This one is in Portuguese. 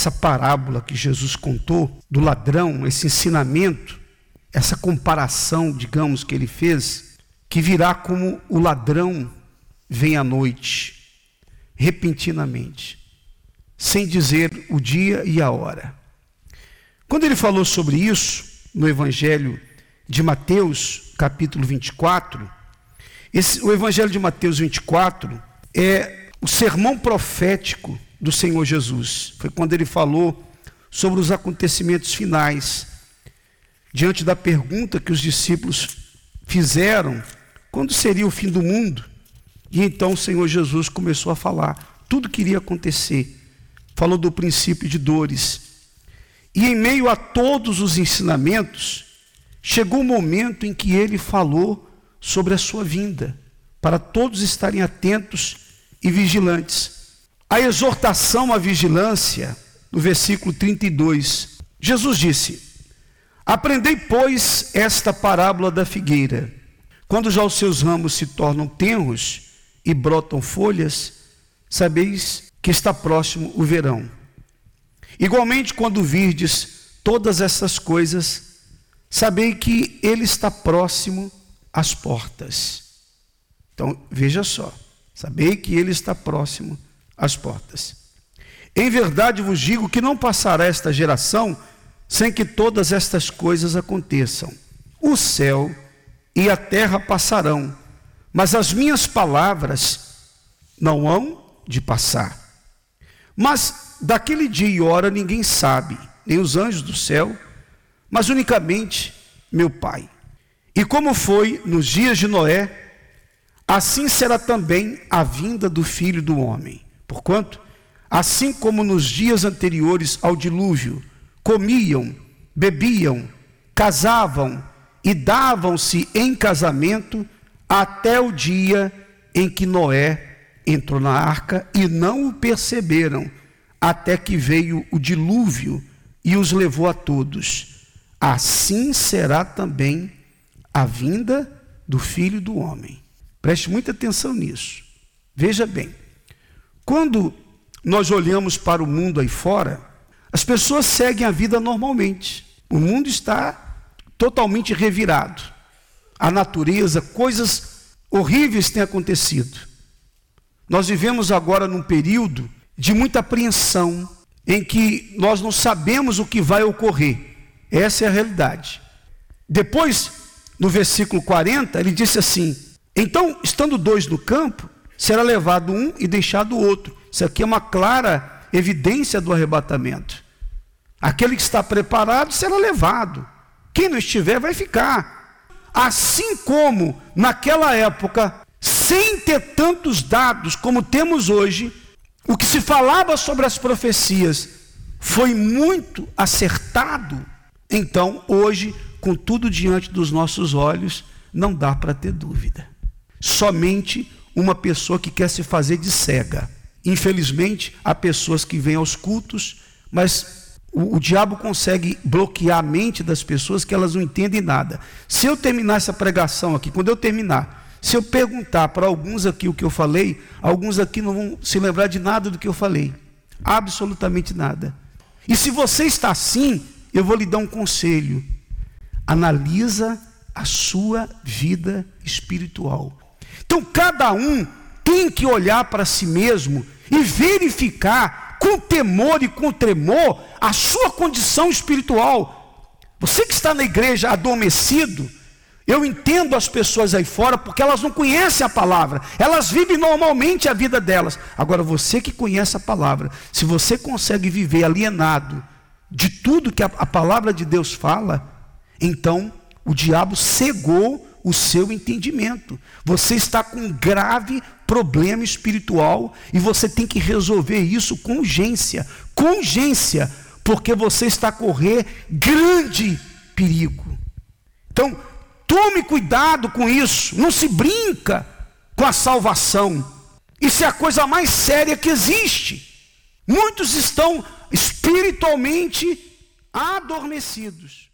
essa parábola que Jesus contou do ladrão, esse ensinamento, essa comparação, digamos, que ele fez, que virá como o ladrão vem à noite, repentinamente, sem dizer o dia e a hora. Quando ele falou sobre isso, no Evangelho de Mateus, capítulo 24, esse, o Evangelho de Mateus 24 é o sermão profético do Senhor Jesus. Foi quando ele falou sobre os acontecimentos finais, diante da pergunta que os discípulos fizeram: quando seria o fim do mundo? E então o Senhor Jesus começou a falar tudo que iria acontecer. Falou do princípio de dores. E em meio a todos os ensinamentos, chegou o momento em que ele falou sobre a sua vinda, para todos estarem atentos e vigilantes. A exortação à vigilância, no versículo 32, Jesus disse: Aprendei, pois, esta parábola da figueira. Quando já os seus ramos se tornam tenros e brotam folhas, sabeis que está próximo o verão. Igualmente, quando virdes todas essas coisas, sabei que ele está próximo às portas. Então, veja só, sabei que ele está próximo às portas. Em verdade vos digo que não passará esta geração sem que todas estas coisas aconteçam. O céu e a terra passarão, mas as minhas palavras não hão de passar. Mas daquele dia e hora ninguém sabe, nem os anjos do céu, mas unicamente meu Pai. E como foi nos dias de Noé, assim será também a vinda do filho do homem. Porquanto, assim como nos dias anteriores ao dilúvio, comiam, bebiam, casavam e davam-se em casamento até o dia em que Noé entrou na arca e não o perceberam, até que veio o dilúvio e os levou a todos. Assim será também a vinda do filho do homem. Preste muita atenção nisso. Veja bem, quando nós olhamos para o mundo aí fora, as pessoas seguem a vida normalmente. O mundo está totalmente revirado. A natureza, coisas horríveis têm acontecido. Nós vivemos agora num período de muita apreensão, em que nós não sabemos o que vai ocorrer. Essa é a realidade. Depois, no versículo 40, ele disse assim: Então, estando dois no campo, será levado um e deixado o outro. Isso aqui é uma clara evidência do arrebatamento. Aquele que está preparado será levado. Quem não estiver vai ficar. Assim como naquela época, sem ter tantos dados como temos hoje, o que se falava sobre as profecias foi muito acertado. Então, hoje, com tudo diante dos nossos olhos, não dá para ter dúvida. Somente uma pessoa que quer se fazer de cega. Infelizmente, há pessoas que vêm aos cultos, mas o, o, diabo consegue bloquear a mente das pessoas que elas não entendem nada. Se eu terminar essa pregação aqui, quando eu terminar, se eu perguntar para alguns aqui o que eu falei, alguns aqui não vão se lembrar de nada do que eu falei. Absolutamente nada. E se você está assim, eu vou lhe dar um conselho. Analisa a sua vida espiritual. Então, cada um tem que olhar para si mesmo e verificar com temor e com tremor a sua condição espiritual. Você que está na igreja adormecido, eu entendo as pessoas aí fora porque elas não conhecem a palavra, elas vivem normalmente a vida delas. Agora, você que conhece a palavra, se você consegue viver alienado de tudo que a, a palavra de Deus fala, então o diabo cegou o seu entendimento. Você está com um grave problema espiritual e você tem que resolver isso com urgência, com urgência, porque você está a correr grande perigo. Então, tome cuidado com isso, não se brinca com a salvação. Isso é a coisa mais séria que existe. Muitos estão espiritualmente adormecidos.